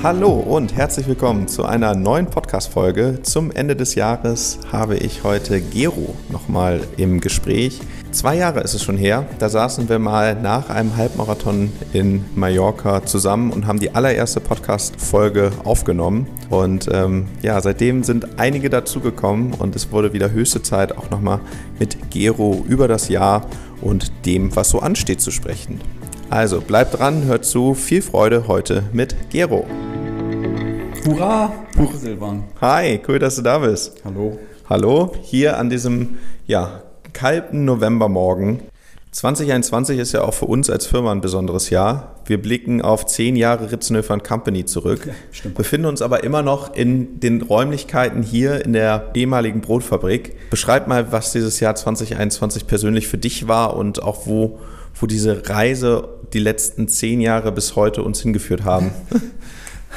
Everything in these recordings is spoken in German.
Hallo und herzlich willkommen zu einer neuen Podcast-Folge. Zum Ende des Jahres habe ich heute Gero nochmal im Gespräch. Zwei Jahre ist es schon her, da saßen wir mal nach einem Halbmarathon in Mallorca zusammen und haben die allererste Podcast-Folge aufgenommen. Und ähm, ja, seitdem sind einige dazugekommen und es wurde wieder höchste Zeit, auch nochmal mit Gero über das Jahr und dem, was so ansteht, zu sprechen. Also bleibt dran, hört zu, viel Freude heute mit Gero. Hurra, Buche Silvan. Hi, cool, dass du da bist. Hallo. Hallo, hier an diesem ja, kalten Novembermorgen. 2021 ist ja auch für uns als Firma ein besonderes Jahr. Wir blicken auf zehn Jahre Ritzenhöfer Company zurück, ja, stimmt. befinden uns aber immer noch in den Räumlichkeiten hier in der ehemaligen Brotfabrik. Beschreib mal, was dieses Jahr 2021 persönlich für dich war und auch wo, wo diese Reise die letzten zehn Jahre bis heute uns hingeführt haben.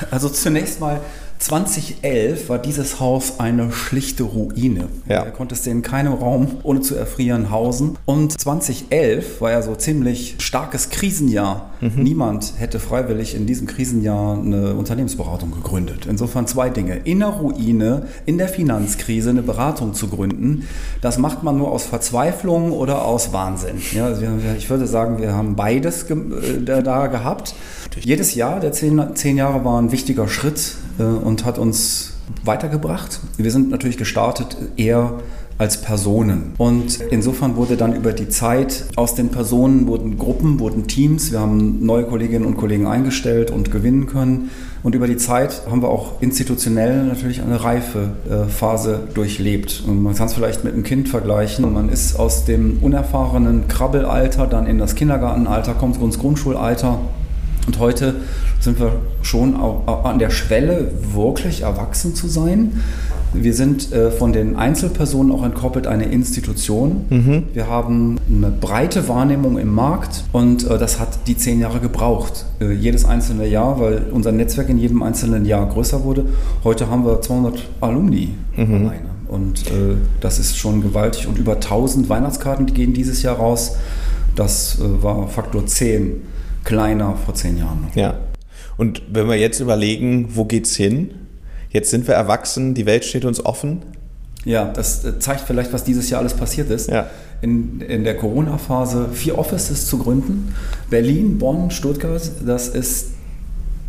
Also zunächst mal 2011 war dieses Haus eine schlichte Ruine. Ja. Da konntest du in keinem Raum ohne zu erfrieren hausen. Und 2011 war ja so ziemlich starkes Krisenjahr. Mhm. Niemand hätte freiwillig in diesem Krisenjahr eine Unternehmensberatung gegründet. Insofern zwei Dinge. In der Ruine, in der Finanzkrise eine Beratung zu gründen, das macht man nur aus Verzweiflung oder aus Wahnsinn. Ja, also ich würde sagen, wir haben beides äh, da gehabt. Jedes Jahr der zehn, zehn Jahre war ein wichtiger Schritt und hat uns weitergebracht. Wir sind natürlich gestartet eher als Personen. Und insofern wurde dann über die Zeit aus den Personen wurden Gruppen, wurden Teams. Wir haben neue Kolleginnen und Kollegen eingestellt und gewinnen können. Und über die Zeit haben wir auch institutionell natürlich eine reife äh, Phase durchlebt. Und man kann es vielleicht mit einem Kind vergleichen. Man ist aus dem unerfahrenen Krabbelalter dann in das Kindergartenalter, kommt ins Grundschulalter und heute sind wir schon an der Schwelle, wirklich erwachsen zu sein. Wir sind äh, von den Einzelpersonen auch entkoppelt eine Institution. Mhm. Wir haben eine breite Wahrnehmung im Markt und äh, das hat die zehn Jahre gebraucht. Äh, jedes einzelne Jahr, weil unser Netzwerk in jedem einzelnen Jahr größer wurde. Heute haben wir 200 Alumni mhm. alleine. Und das ist schon gewaltig. Und über 1000 Weihnachtskarten gehen dieses Jahr raus. Das war Faktor 10 kleiner vor zehn Jahren. Ja. Und wenn wir jetzt überlegen, wo geht's hin? Jetzt sind wir erwachsen, die Welt steht uns offen. Ja, das äh, zeigt vielleicht, was dieses Jahr alles passiert ist. Ja. In, in der Corona-Phase vier Offices zu gründen. Berlin, Bonn, Stuttgart, das ist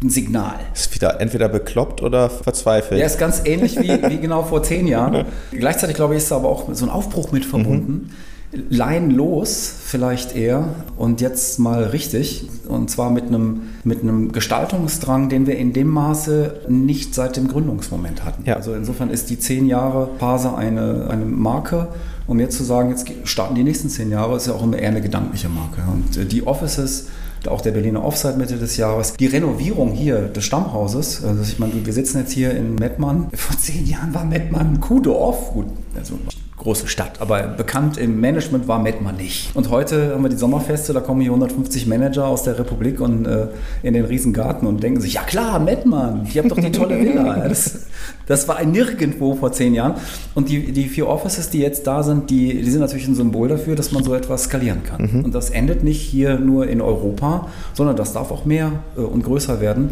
ein Signal. Ist wieder entweder bekloppt oder verzweifelt. Ja, ist ganz ähnlich wie, wie genau vor zehn Jahren. Gleichzeitig, glaube ich, ist da aber auch so ein Aufbruch mit verbunden. Mhm. Lein los vielleicht eher und jetzt mal richtig und zwar mit einem, mit einem Gestaltungsdrang, den wir in dem Maße nicht seit dem Gründungsmoment hatten. Ja. Also insofern ist die zehn Jahre Phase eine, eine Marke, um jetzt zu sagen, jetzt starten die nächsten zehn Jahre, ist ja auch immer eher eine gedankliche Marke. Und äh, die Offices auch der Berliner Offside Mitte des Jahres. Die Renovierung hier des Stammhauses, also ich meine, wir sitzen jetzt hier in Mettmann. Vor zehn Jahren war Mettmann ein Kuhdorf. Gut, also große Stadt, aber bekannt im Management war Mettmann nicht. Und heute haben wir die Sommerfeste, da kommen hier 150 Manager aus der Republik und äh, in den Riesengarten und denken sich, ja klar, Mettmann, die haben doch die tolle Villa. Das, das war ein Nirgendwo vor zehn Jahren. Und die, die vier Offices, die jetzt da sind, die, die sind natürlich ein Symbol dafür, dass man so etwas skalieren kann. Mhm. Und das endet nicht hier nur in Europa, sondern das darf auch mehr äh, und größer werden.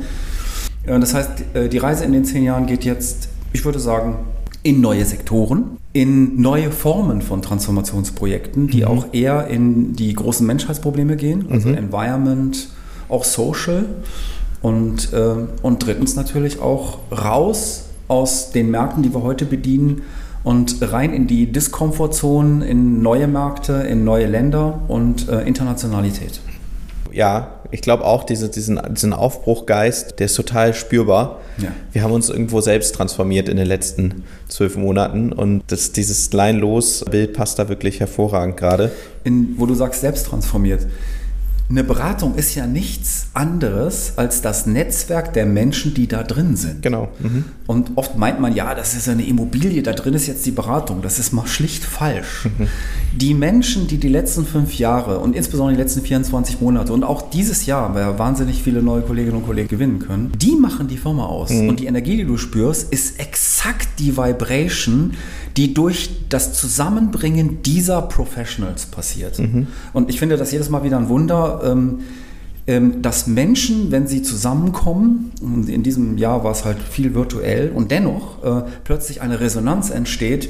Das heißt, äh, die Reise in den zehn Jahren geht jetzt, ich würde sagen, in neue Sektoren, in neue Formen von Transformationsprojekten, die mhm. auch eher in die großen Menschheitsprobleme gehen, also mhm. Environment, auch Social und, äh, und drittens natürlich auch raus aus den Märkten, die wir heute bedienen und rein in die Diskomfortzonen, in neue Märkte, in neue Länder und äh, Internationalität. Ja, ich glaube auch, diese, diesen, diesen Aufbruchgeist, der ist total spürbar. Ja. Wir haben uns irgendwo selbst transformiert in den letzten zwölf Monaten und das, dieses Line-Los-Bild passt da wirklich hervorragend gerade. wo du sagst, selbst transformiert eine Beratung ist ja nichts anderes als das Netzwerk der Menschen, die da drin sind. Genau. Mhm. Und oft meint man, ja, das ist eine Immobilie, da drin ist jetzt die Beratung. Das ist mal schlicht falsch. Mhm. Die Menschen, die die letzten fünf Jahre und insbesondere die letzten 24 Monate und auch dieses Jahr, weil ja wahnsinnig viele neue Kolleginnen und Kollegen gewinnen können, die machen die Firma aus. Mhm. Und die Energie, die du spürst, ist exakt die Vibration, die durch das Zusammenbringen dieser Professionals passiert. Mhm. Und ich finde das jedes Mal wieder ein Wunder. Ähm, ähm, dass Menschen, wenn sie zusammenkommen, und in diesem Jahr war es halt viel virtuell, und dennoch äh, plötzlich eine Resonanz entsteht,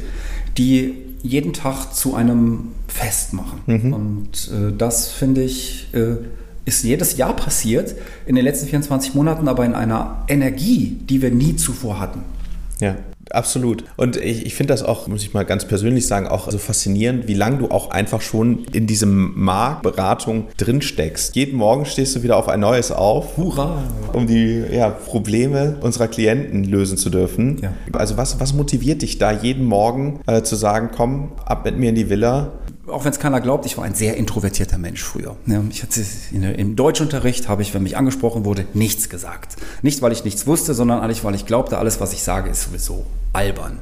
die jeden Tag zu einem Fest machen. Mhm. Und äh, das finde ich, äh, ist jedes Jahr passiert, in den letzten 24 Monaten, aber in einer Energie, die wir nie zuvor hatten. Ja. Absolut. Und ich, ich finde das auch, muss ich mal ganz persönlich sagen, auch so faszinierend, wie lange du auch einfach schon in diesem Markt Beratung drinsteckst. Jeden Morgen stehst du wieder auf ein neues auf. Hurra! Um die ja, Probleme unserer Klienten lösen zu dürfen. Ja. Also was, was motiviert dich da jeden Morgen äh, zu sagen, komm, ab mit mir in die Villa, auch wenn es keiner glaubt, ich war ein sehr introvertierter Mensch früher. ich hatte, Im Deutschunterricht habe ich, wenn mich angesprochen wurde, nichts gesagt. Nicht, weil ich nichts wusste, sondern eigentlich, weil ich glaubte, alles, was ich sage, ist sowieso albern.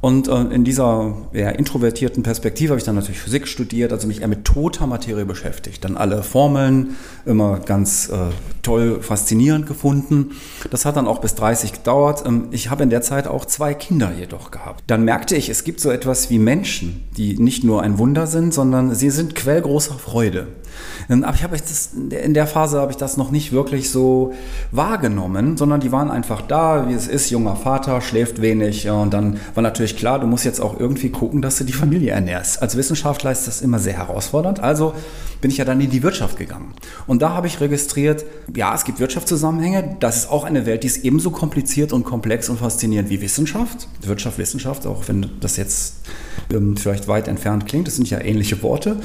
Und äh, in dieser ja, introvertierten Perspektive habe ich dann natürlich Physik studiert, also mich eher mit toter Materie beschäftigt. Dann alle Formeln immer ganz äh, toll, faszinierend gefunden. Das hat dann auch bis 30 gedauert. Ähm, ich habe in der Zeit auch zwei Kinder jedoch gehabt. Dann merkte ich, es gibt so etwas wie Menschen, die nicht nur ein Wunder sind, sondern sie sind Quell großer Freude. Aber ich habe das, in der Phase habe ich das noch nicht wirklich so wahrgenommen, sondern die waren einfach da, wie es ist, junger Vater, schläft wenig und dann war natürlich klar, du musst jetzt auch irgendwie gucken, dass du die Familie ernährst. Als Wissenschaftler ist das immer sehr herausfordernd, also bin ich ja dann in die Wirtschaft gegangen. Und da habe ich registriert, ja, es gibt Wirtschaftszusammenhänge, das ist auch eine Welt, die ist ebenso kompliziert und komplex und faszinierend wie Wissenschaft. Wirtschaft, Wissenschaft, auch wenn das jetzt ähm, vielleicht weit entfernt klingt, das sind ja ähnliche Worte.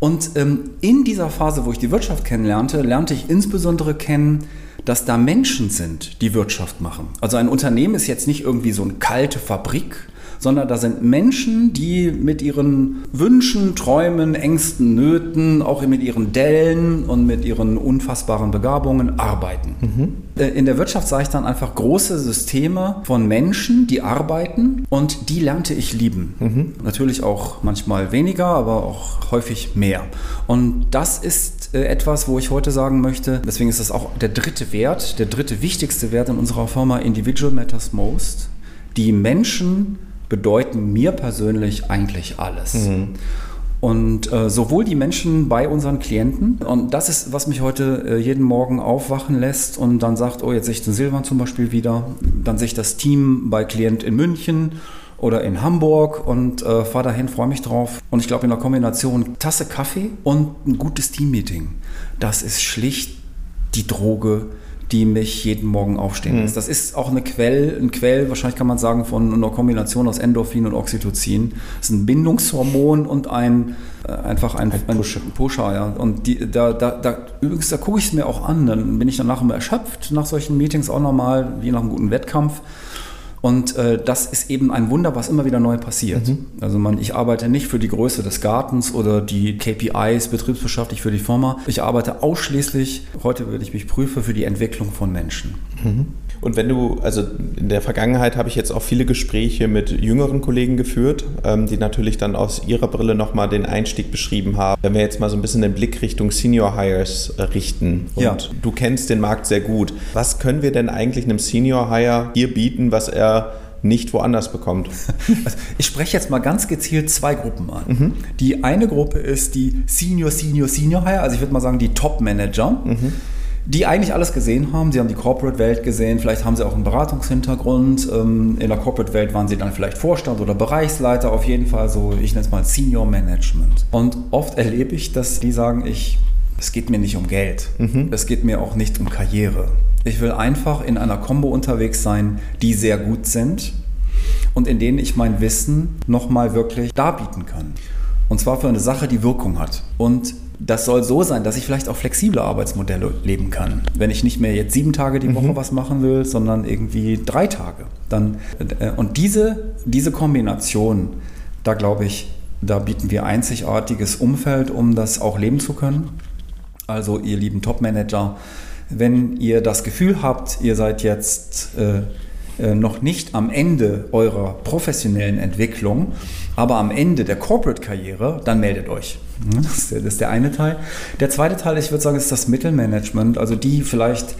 Und ähm, in dieser Phase, wo ich die Wirtschaft kennenlernte, lernte ich insbesondere kennen, dass da Menschen sind, die Wirtschaft machen. Also ein Unternehmen ist jetzt nicht irgendwie so eine kalte Fabrik, sondern da sind Menschen, die mit ihren Wünschen, Träumen, Ängsten, Nöten, auch mit ihren Dellen und mit ihren unfassbaren Begabungen arbeiten. Mhm. Äh, in der Wirtschaft sah ich dann einfach große Systeme von Menschen, die arbeiten und die lernte ich lieben. Mhm. Natürlich auch manchmal weniger, aber auch häufig mehr. Und das ist äh, etwas, wo ich heute sagen möchte, deswegen ist das auch der dritte Wert, der dritte wichtigste Wert in unserer Firma Individual Matters Most. Die Menschen bedeuten mir persönlich eigentlich alles. Mhm. Und äh, sowohl die Menschen bei unseren Klienten, und das ist, was mich heute äh, jeden Morgen aufwachen lässt und dann sagt, oh, jetzt sehe ich den Silvan zum Beispiel wieder, dann sehe ich das Team bei Klient in München oder in Hamburg und äh, fahre dahin, freue mich drauf. Und ich glaube, in der Kombination Tasse Kaffee und ein gutes Teammeeting, das ist schlicht die Droge, die mich jeden Morgen aufstehen lässt. Mhm. Das ist auch eine Quell, ein Quell, wahrscheinlich kann man sagen, von einer Kombination aus Endorphin und Oxytocin. Das ist ein Bindungshormon und ein äh, einfach ein, ein, Pusher. ein Pusher. ja. Und die, da, da, da, übrigens, da gucke ich es mir auch an. Dann bin ich danach immer erschöpft nach solchen Meetings auch nochmal, wie nach einem guten Wettkampf. Und äh, das ist eben ein Wunder, was immer wieder neu passiert. Mhm. Also man, ich arbeite nicht für die Größe des Gartens oder die KPIs betriebswirtschaftlich für die Firma. Ich arbeite ausschließlich, heute würde ich mich prüfen, für die Entwicklung von Menschen. Mhm. Und wenn du, also in der Vergangenheit habe ich jetzt auch viele Gespräche mit jüngeren Kollegen geführt, ähm, die natürlich dann aus ihrer Brille nochmal den Einstieg beschrieben haben. Wenn wir jetzt mal so ein bisschen den Blick Richtung Senior Hires äh, richten und ja. du kennst den Markt sehr gut, was können wir denn eigentlich einem Senior Hire hier bieten, was er nicht woanders bekommt. Also ich spreche jetzt mal ganz gezielt zwei Gruppen an. Mhm. Die eine Gruppe ist die Senior, Senior, Senior Hire, also ich würde mal sagen die Top Manager. Mhm die eigentlich alles gesehen haben. Sie haben die Corporate-Welt gesehen, vielleicht haben sie auch einen Beratungshintergrund. Ähm, in der Corporate-Welt waren sie dann vielleicht Vorstand oder Bereichsleiter, auf jeden Fall so, ich nenne es mal Senior Management. Und oft erlebe ich, dass die sagen, ich, es geht mir nicht um Geld, mhm. es geht mir auch nicht um Karriere. Ich will einfach in einer Combo unterwegs sein, die sehr gut sind und in denen ich mein Wissen nochmal wirklich darbieten kann. Und zwar für eine Sache, die Wirkung hat. Und das soll so sein, dass ich vielleicht auch flexible Arbeitsmodelle leben kann. Wenn ich nicht mehr jetzt sieben Tage die Woche mhm. was machen will, sondern irgendwie drei Tage. Dann, äh, und diese, diese Kombination, da glaube ich, da bieten wir einzigartiges Umfeld, um das auch leben zu können. Also ihr lieben Top-Manager, wenn ihr das Gefühl habt, ihr seid jetzt äh, äh, noch nicht am Ende eurer professionellen Entwicklung, aber am Ende der Corporate-Karriere, dann meldet euch. Das ist, der, das ist der eine Teil. Der zweite Teil, ich würde sagen, ist das Mittelmanagement, also die vielleicht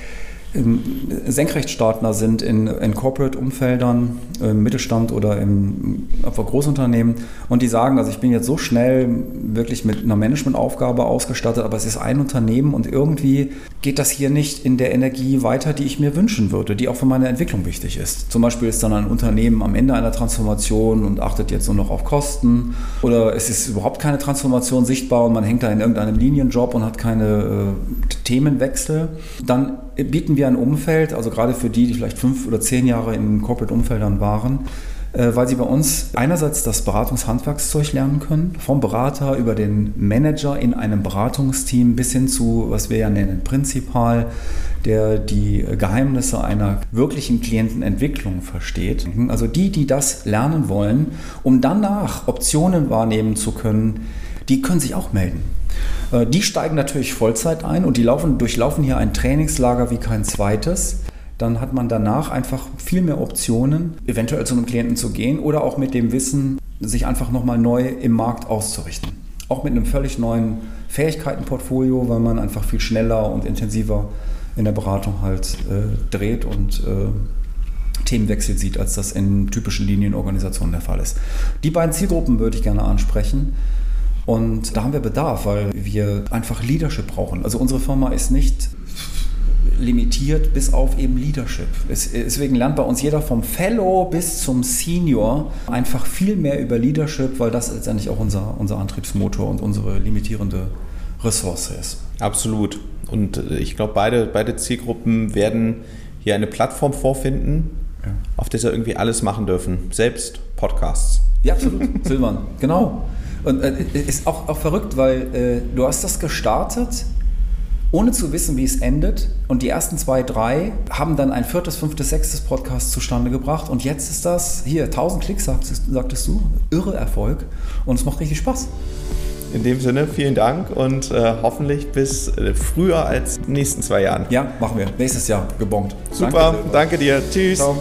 Senkrechtstartner sind in, in Corporate-Umfeldern, im Mittelstand oder im Großunternehmen und die sagen, also ich bin jetzt so schnell wirklich mit einer Managementaufgabe ausgestattet, aber es ist ein Unternehmen und irgendwie geht das hier nicht in der Energie weiter, die ich mir wünschen würde, die auch für meine Entwicklung wichtig ist. Zum Beispiel ist dann ein Unternehmen am Ende einer Transformation und achtet jetzt nur noch auf Kosten oder es ist überhaupt keine Transformation sichtbar und man hängt da in irgendeinem Linienjob und hat keine äh, Themenwechsel. Dann bieten wir ein Umfeld, also gerade für die, die vielleicht fünf oder zehn Jahre in Corporate-Umfeldern waren, weil sie bei uns einerseits das Beratungshandwerkszeug lernen können, vom Berater über den Manager in einem Beratungsteam bis hin zu, was wir ja nennen, Prinzipal, der die Geheimnisse einer wirklichen Klientenentwicklung versteht. Also die, die das lernen wollen, um danach Optionen wahrnehmen zu können, die können sich auch melden. Äh, die steigen natürlich Vollzeit ein und die laufen, durchlaufen hier ein Trainingslager wie kein zweites. Dann hat man danach einfach viel mehr Optionen, eventuell zu einem Klienten zu gehen oder auch mit dem Wissen, sich einfach nochmal neu im Markt auszurichten. Auch mit einem völlig neuen Fähigkeitenportfolio, weil man einfach viel schneller und intensiver in der Beratung halt äh, dreht und äh, Themenwechsel sieht, als das in typischen Linienorganisationen der Fall ist. Die beiden Zielgruppen würde ich gerne ansprechen. Und da haben wir Bedarf, weil wir einfach Leadership brauchen. Also unsere Firma ist nicht limitiert bis auf eben Leadership. deswegen lernt bei uns jeder vom Fellow bis zum Senior einfach viel mehr über Leadership, weil das letztendlich auch unser, unser Antriebsmotor und unsere limitierende Ressource ist. Absolut. Und äh, ich glaube, beide, beide Zielgruppen werden hier eine Plattform vorfinden, ja. auf der sie irgendwie alles machen dürfen. Selbst Podcasts. Ja, absolut. Silvan, genau. Und äh, ist auch, auch verrückt, weil äh, du hast das gestartet, ohne zu wissen, wie es endet. Und die ersten zwei, drei haben dann ein viertes, fünftes, sechstes Podcast zustande gebracht. Und jetzt ist das, hier, 1000 Klicks, sagtest, sagtest du, irre Erfolg. Und es macht richtig Spaß. In dem Sinne, vielen Dank und äh, hoffentlich bis äh, früher als in den nächsten zwei Jahren. Ja, machen wir. Nächstes Jahr gebongt. Super, danke, danke dir. Tschüss. Ciao.